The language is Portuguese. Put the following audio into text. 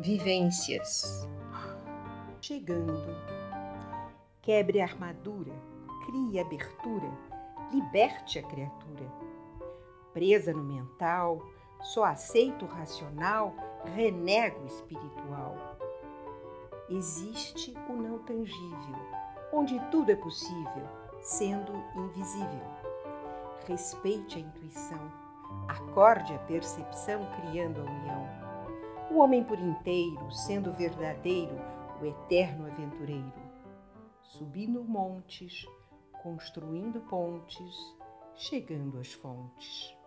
Vivências. Chegando. Quebre a armadura, crie abertura, liberte a criatura. Presa no mental, só aceito o racional, renego o espiritual. Existe o não tangível, onde tudo é possível, sendo invisível. Respeite a intuição, acorde a percepção, criando a união. O homem por inteiro, sendo verdadeiro, o eterno aventureiro. Subindo montes, construindo pontes, chegando às fontes.